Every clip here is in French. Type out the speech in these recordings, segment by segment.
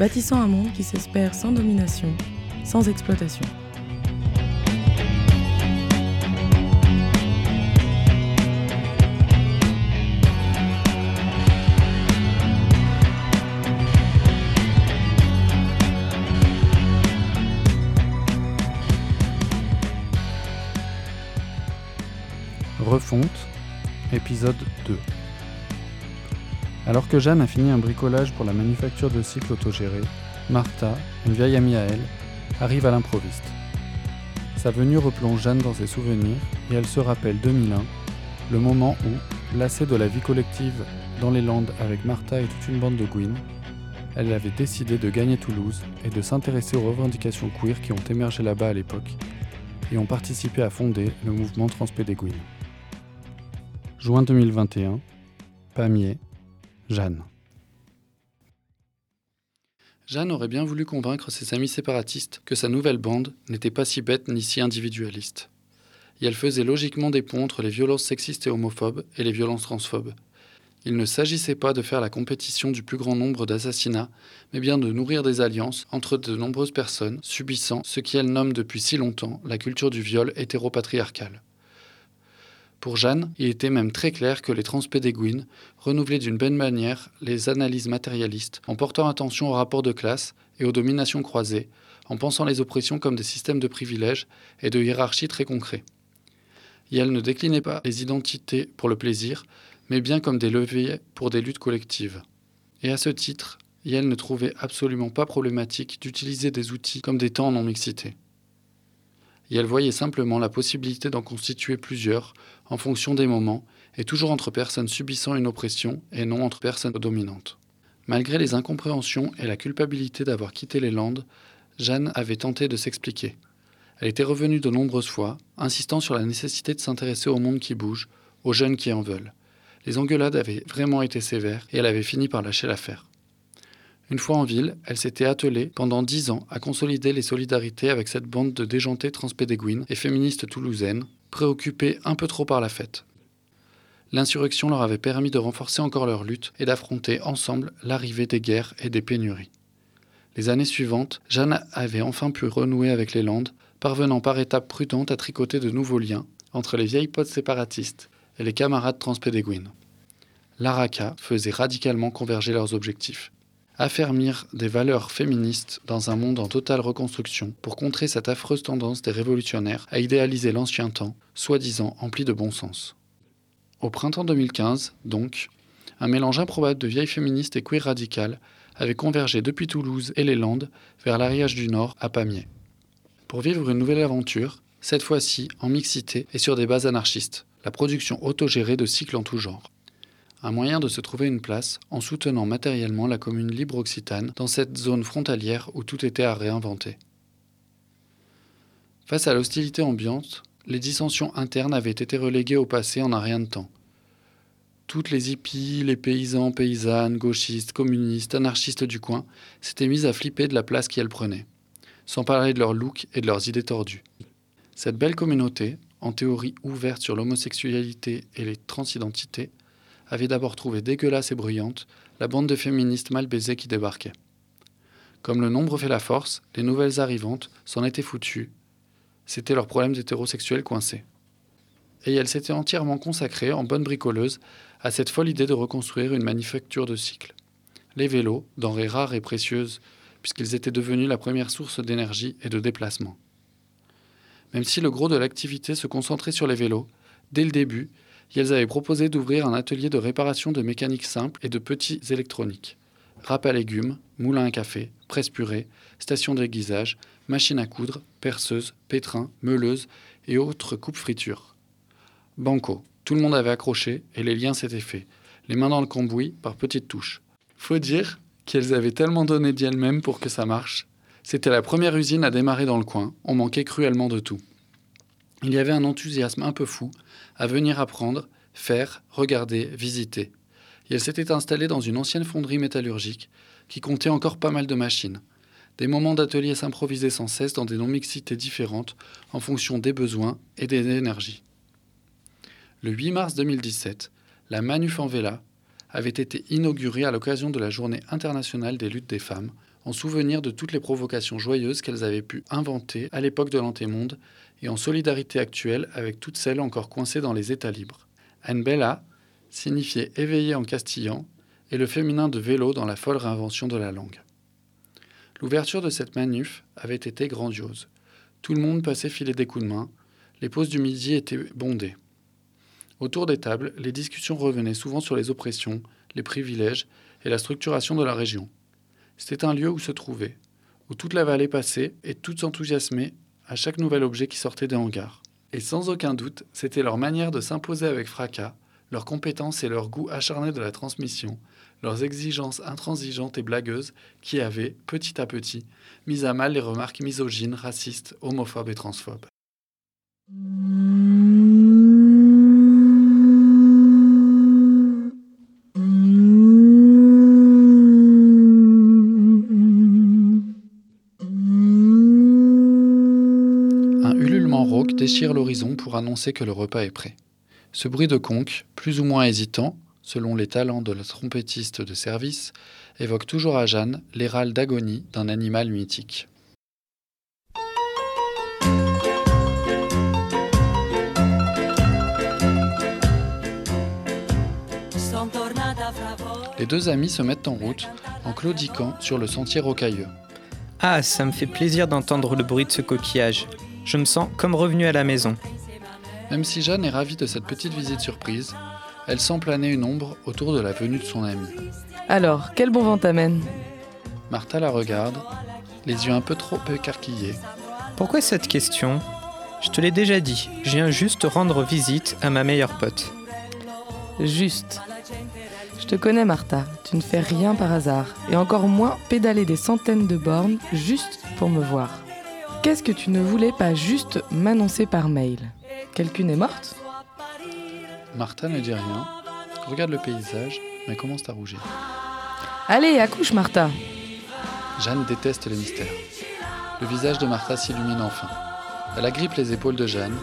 bâtissant un monde qui s'espère sans domination, sans exploitation. Refonte, épisode 2. Alors que Jeanne a fini un bricolage pour la manufacture de cycles autogérés, Martha, une vieille amie à elle, arrive à l'improviste. Sa venue replonge Jeanne dans ses souvenirs et elle se rappelle 2001, le moment où, lassée de la vie collective dans les Landes avec Martha et toute une bande de Gwyn, elle avait décidé de gagner Toulouse et de s'intéresser aux revendications queer qui ont émergé là-bas à l'époque et ont participé à fonder le mouvement Transpédéguine. Juin 2021, Pamiers, Jeanne. Jeanne aurait bien voulu convaincre ses amis séparatistes que sa nouvelle bande n'était pas si bête ni si individualiste. Et elle faisait logiquement des ponts entre les violences sexistes et homophobes et les violences transphobes. Il ne s'agissait pas de faire la compétition du plus grand nombre d'assassinats, mais bien de nourrir des alliances entre de nombreuses personnes subissant ce qu'elle nomme depuis si longtemps la culture du viol hétéropatriarcal. Pour Jeanne, il était même très clair que les transpédéguines renouvelaient d'une bonne manière les analyses matérialistes en portant attention aux rapports de classe et aux dominations croisées, en pensant les oppressions comme des systèmes de privilèges et de hiérarchies très concrets. Et elle ne déclinait pas les identités pour le plaisir, mais bien comme des leviers pour des luttes collectives. Et à ce titre, Yel ne trouvait absolument pas problématique d'utiliser des outils comme des temps en non-mixité et elle voyait simplement la possibilité d'en constituer plusieurs en fonction des moments et toujours entre personnes subissant une oppression et non entre personnes dominantes. Malgré les incompréhensions et la culpabilité d'avoir quitté les Landes, Jeanne avait tenté de s'expliquer. Elle était revenue de nombreuses fois, insistant sur la nécessité de s'intéresser au monde qui bouge, aux jeunes qui en veulent. Les engueulades avaient vraiment été sévères et elle avait fini par lâcher l'affaire. Une fois en ville, elle s'était attelée pendant dix ans à consolider les solidarités avec cette bande de déjantées transpédéguines et féministes toulousaines, préoccupées un peu trop par la fête. L'insurrection leur avait permis de renforcer encore leur lutte et d'affronter ensemble l'arrivée des guerres et des pénuries. Les années suivantes, Jeanne avait enfin pu renouer avec les Landes, parvenant par étapes prudentes à tricoter de nouveaux liens entre les vieilles potes séparatistes et les camarades transpédéguines. L'Araka faisait radicalement converger leurs objectifs affermir des valeurs féministes dans un monde en totale reconstruction pour contrer cette affreuse tendance des révolutionnaires à idéaliser l'ancien temps, soi-disant empli de bon sens. Au printemps 2015, donc, un mélange improbable de vieilles féministes et queer radicales avait convergé depuis Toulouse et les Landes vers l'Ariège du Nord à Pamiers. Pour vivre une nouvelle aventure, cette fois-ci en mixité et sur des bases anarchistes, la production autogérée de cycles en tout genre un moyen de se trouver une place en soutenant matériellement la commune libre occitane dans cette zone frontalière où tout était à réinventer. Face à l'hostilité ambiante, les dissensions internes avaient été reléguées au passé en un rien de temps. Toutes les hippies, les paysans, paysannes, gauchistes, communistes, anarchistes du coin s'étaient mises à flipper de la place qu'elles prenaient, sans parler de leur look et de leurs idées tordues. Cette belle communauté, en théorie ouverte sur l'homosexualité et les transidentités, avait d'abord trouvé dégueulasse et bruyante la bande de féministes mal baisées qui débarquaient. Comme le nombre fait la force, les nouvelles arrivantes s'en étaient foutues. C'était leurs problèmes hétérosexuels coincés. Et elle s'était entièrement consacrée, en bonne bricoleuse, à cette folle idée de reconstruire une manufacture de cycle. Les vélos, denrées rares et précieuses, puisqu'ils étaient devenus la première source d'énergie et de déplacement. Même si le gros de l'activité se concentrait sur les vélos, dès le début, et elles avaient proposé d'ouvrir un atelier de réparation de mécanique simple et de petits électroniques. Râpe à légumes, moulin à café, presse purée, station d'aiguisage, machine à coudre, perceuse, pétrin, meuleuse et autres coupes fritures. Banco, tout le monde avait accroché et les liens s'étaient faits, les mains dans le cambouis par petites touches. Faut dire qu'elles avaient tellement donné d'elles-mêmes pour que ça marche. C'était la première usine à démarrer dans le coin, on manquait cruellement de tout. Il y avait un enthousiasme un peu fou à venir apprendre, faire, regarder, visiter. Et elle s'était installée dans une ancienne fonderie métallurgique qui comptait encore pas mal de machines. Des moments d'atelier s'improvisaient sans cesse dans des non-mixités différentes en fonction des besoins et des énergies. Le 8 mars 2017, la Manuf en Vela avait été inaugurée à l'occasion de la Journée internationale des luttes des femmes, en souvenir de toutes les provocations joyeuses qu'elles avaient pu inventer à l'époque de l'antémonde et en solidarité actuelle avec toutes celles encore coincées dans les États libres. Bella signifiait éveillé en castillan et le féminin de vélo dans la folle réinvention de la langue. L'ouverture de cette manuf avait été grandiose. Tout le monde passait filer des coups de main, les pauses du midi étaient bondées. Autour des tables, les discussions revenaient souvent sur les oppressions, les privilèges et la structuration de la région. C'était un lieu où se trouvaient, où toute la vallée passait et toutes enthousiasmées à chaque nouvel objet qui sortait des hangars. Et sans aucun doute, c'était leur manière de s'imposer avec fracas, leur compétence et leur goût acharné de la transmission, leurs exigences intransigeantes et blagueuses qui avaient, petit à petit, mis à mal les remarques misogynes, racistes, homophobes et transphobes. Ululement rauque déchire l'horizon pour annoncer que le repas est prêt. Ce bruit de conque, plus ou moins hésitant, selon les talents de la trompettiste de service, évoque toujours à Jeanne les d'agonie d'un animal mythique. Les deux amis se mettent en route en claudiquant sur le sentier rocailleux. Ah, ça me fait plaisir d'entendre le bruit de ce coquillage. Je me sens comme revenu à la maison. Même si Jeanne est ravie de cette petite visite surprise, elle sent planer une ombre autour de la venue de son ami. Alors, quel bon vent t'amène? Martha la regarde, les yeux un peu trop écarquillés. Pourquoi cette question? Je te l'ai déjà dit, je viens juste rendre visite à ma meilleure pote. Juste. Je te connais, Martha. Tu ne fais rien par hasard. Et encore moins pédaler des centaines de bornes juste pour me voir. Qu'est-ce que tu ne voulais pas juste m'annoncer par mail Quelqu'une est morte Martha ne dit rien, regarde le paysage, mais commence à rougir. Allez, accouche, Martha Jeanne déteste les mystères. Le visage de Martha s'illumine enfin. Elle agrippe les épaules de Jeanne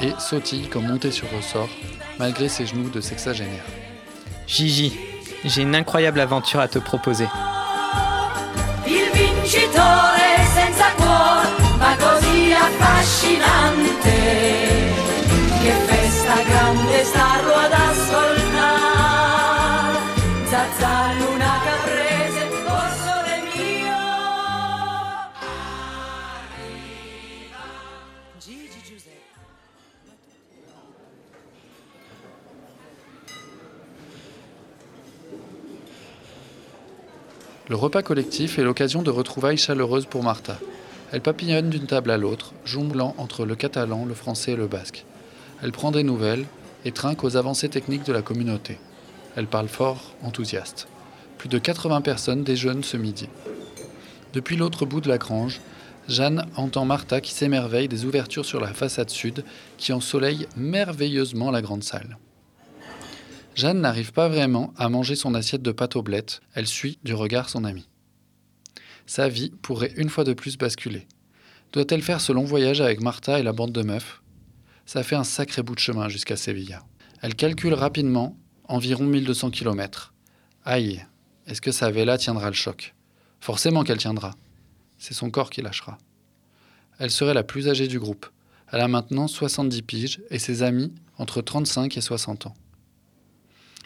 et sautille comme montée sur ressort, malgré ses genoux de sexagénaire. Gigi, j'ai une incroyable aventure à te proposer. Il vincitore Le repas collectif est l'occasion de retrouvailles chaleureuses pour Martha. Elle papillonne d'une table à l'autre, jonglant entre le catalan, le français et le basque. Elle prend des nouvelles et trinque aux avancées techniques de la communauté. Elle parle fort, enthousiaste. Plus de 80 personnes déjeunent ce midi. Depuis l'autre bout de la grange, Jeanne entend Martha qui s'émerveille des ouvertures sur la façade sud qui ensoleillent merveilleusement la grande salle. Jeanne n'arrive pas vraiment à manger son assiette de pâte aux blettes, elle suit du regard son ami. Sa vie pourrait une fois de plus basculer. Doit-elle faire ce long voyage avec Martha et la bande de meufs? Ça fait un sacré bout de chemin jusqu'à Sevilla. Elle calcule rapidement environ 1200 km. Aïe, est-ce que sa vela tiendra le choc? Forcément qu'elle tiendra. C'est son corps qui lâchera. Elle serait la plus âgée du groupe. Elle a maintenant 70 piges et ses amis entre 35 et 60 ans.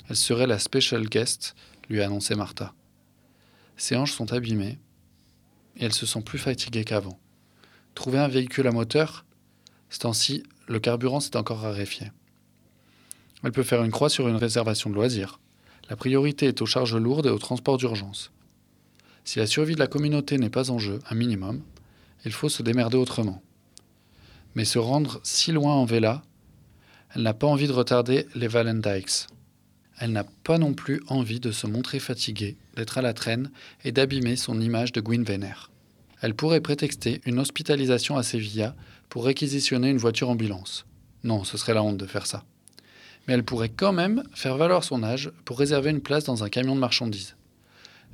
Elle serait la special guest, lui a annoncé Martha. Ses hanches sont abîmées et elle se sent plus fatiguée qu'avant. Trouver un véhicule à moteur, ce temps-ci, le carburant s'est encore raréfié. Elle peut faire une croix sur une réservation de loisirs. La priorité est aux charges lourdes et au transport d'urgence. Si la survie de la communauté n'est pas en jeu, un minimum, il faut se démerder autrement. Mais se rendre si loin en Vela, elle n'a pas envie de retarder les Valendikes. Elle n'a pas non plus envie de se montrer fatiguée, d'être à la traîne et d'abîmer son image de Gwyn Vénère. Elle pourrait prétexter une hospitalisation à Sevilla pour réquisitionner une voiture ambulance. Non, ce serait la honte de faire ça. Mais elle pourrait quand même faire valoir son âge pour réserver une place dans un camion de marchandises.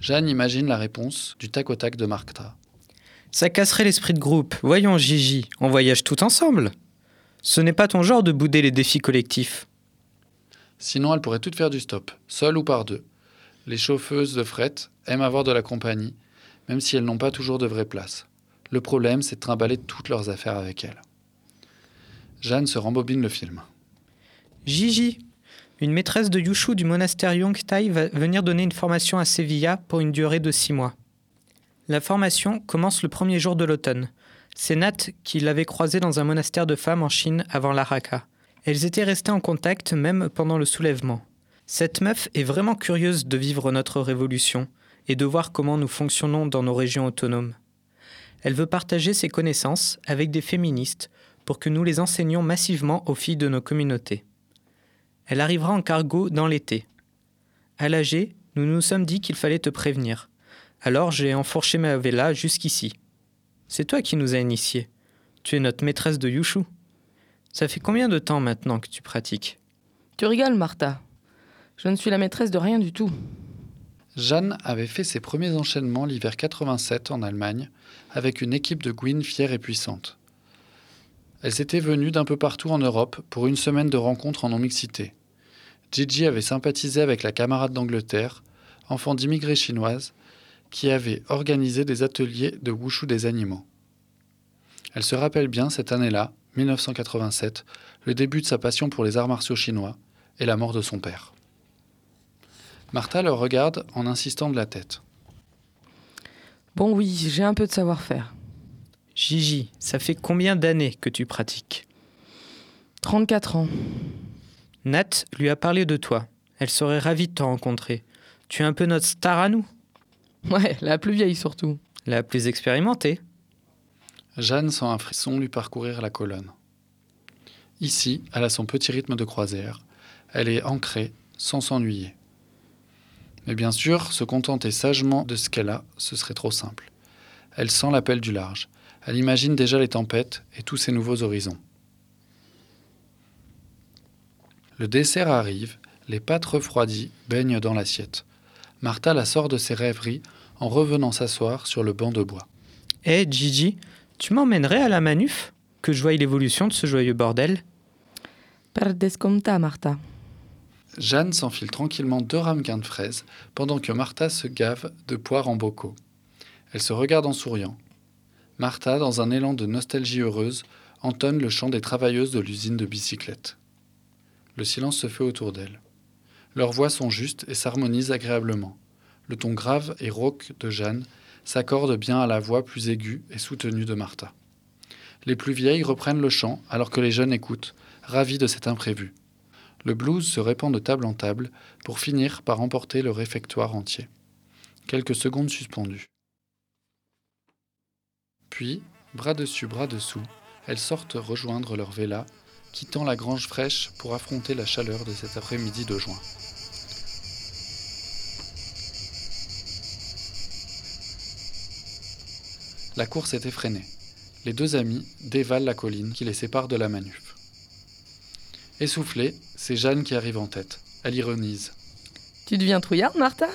Jeanne imagine la réponse du tac au tac de Martha. Ça casserait l'esprit de groupe. Voyons, Gigi, on voyage tout ensemble. Ce n'est pas ton genre de bouder les défis collectifs. Sinon, elle pourrait toutes faire du stop, seule ou par deux. Les chauffeuses de fret aiment avoir de la compagnie, même si elles n'ont pas toujours de vraie place. Le problème, c'est de trimballer toutes leurs affaires avec elles. Jeanne se rembobine le film. Gigi, une maîtresse de Yushu du monastère Yongtai va venir donner une formation à Sevilla pour une durée de six mois. La formation commence le premier jour de l'automne. C'est Nat qui l'avait croisée dans un monastère de femmes en Chine avant l'Araka. Elles étaient restées en contact même pendant le soulèvement. Cette meuf est vraiment curieuse de vivre notre révolution et de voir comment nous fonctionnons dans nos régions autonomes. Elle veut partager ses connaissances avec des féministes pour que nous les enseignions massivement aux filles de nos communautés. Elle arrivera en cargo dans l'été. À l'AG, nous nous sommes dit qu'il fallait te prévenir. Alors j'ai enfourché ma vela jusqu'ici. C'est toi qui nous as initiés. Tu es notre maîtresse de Yushu. Ça fait combien de temps maintenant que tu pratiques? Tu rigoles, Martha. Je ne suis la maîtresse de rien du tout. Jeanne avait fait ses premiers enchaînements l'hiver 87 en Allemagne avec une équipe de Gwyn fière et puissante. Elles étaient venues d'un peu partout en Europe pour une semaine de rencontres en non-mixité. Gigi avait sympathisé avec la camarade d'Angleterre, enfant d'immigrés chinoises, qui avait organisé des ateliers de wushu des animaux. Elle se rappelle bien cette année-là, 1987, le début de sa passion pour les arts martiaux chinois et la mort de son père. Martha le regarde en insistant de la tête. Bon oui, j'ai un peu de savoir-faire. Gigi, ça fait combien d'années que tu pratiques? 34 ans. Nat lui a parlé de toi. Elle serait ravie de te rencontrer. Tu es un peu notre star à nous. Ouais, la plus vieille surtout. La plus expérimentée. Jeanne sent un frisson lui parcourir la colonne. Ici, elle a son petit rythme de croisière. Elle est ancrée, sans s'ennuyer. Mais bien sûr, se contenter sagement de ce qu'elle a, ce serait trop simple. Elle sent l'appel du large. Elle imagine déjà les tempêtes et tous ces nouveaux horizons. Le dessert arrive, les pâtes refroidies baignent dans l'assiette. Martha la sort de ses rêveries en revenant s'asseoir sur le banc de bois. Hé, Gigi, tu m'emmènerais à la manuf? Que je voie l'évolution de ce joyeux bordel? Per descompta, Martha. Jeanne s'enfile tranquillement deux ramequins de fraises pendant que Martha se gave de poires en bocaux. Elle se regarde en souriant. Martha, dans un élan de nostalgie heureuse, entonne le chant des travailleuses de l'usine de bicyclettes. Le silence se fait autour d'elle. Leurs voix sont justes et s'harmonisent agréablement. Le ton grave et rauque de Jeanne s'accorde bien à la voix plus aiguë et soutenue de Martha. Les plus vieilles reprennent le chant alors que les jeunes écoutent, ravis de cet imprévu. Le blues se répand de table en table pour finir par emporter le réfectoire entier. Quelques secondes suspendues. Puis, bras dessus, bras dessous, elles sortent rejoindre leur vela, quittant la grange fraîche pour affronter la chaleur de cet après-midi de juin. La course est effrénée. Les deux amis dévalent la colline qui les sépare de la manuf. Essoufflée, c'est Jeanne qui arrive en tête. Elle ironise. Tu deviens trouillarde, Martha?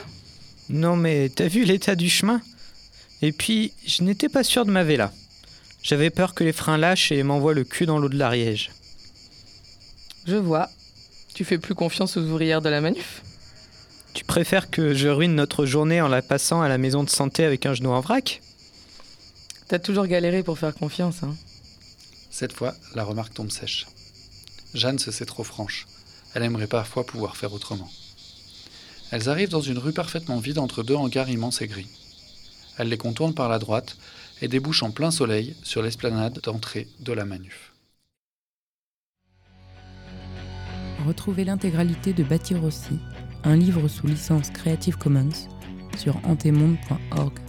Non mais t'as vu l'état du chemin? Et puis, je n'étais pas sûr de ma véla. J'avais peur que les freins lâchent et m'envoient le cul dans l'eau de l'Ariège. Je vois. Tu fais plus confiance aux ouvrières de la manuf? Tu préfères que je ruine notre journée en la passant à la maison de santé avec un genou en vrac? T'as toujours galéré pour faire confiance, hein Cette fois, la remarque tombe sèche. Jeanne se sait trop franche. Elle aimerait parfois pouvoir faire autrement. Elles arrivent dans une rue parfaitement vide entre deux hangars immenses et gris. Elle les contourne par la droite et débouche en plein soleil sur l'esplanade d'entrée de la manuf. Retrouvez l'intégralité de Bâtir aussi, un livre sous licence Creative Commons, sur antemonde.org.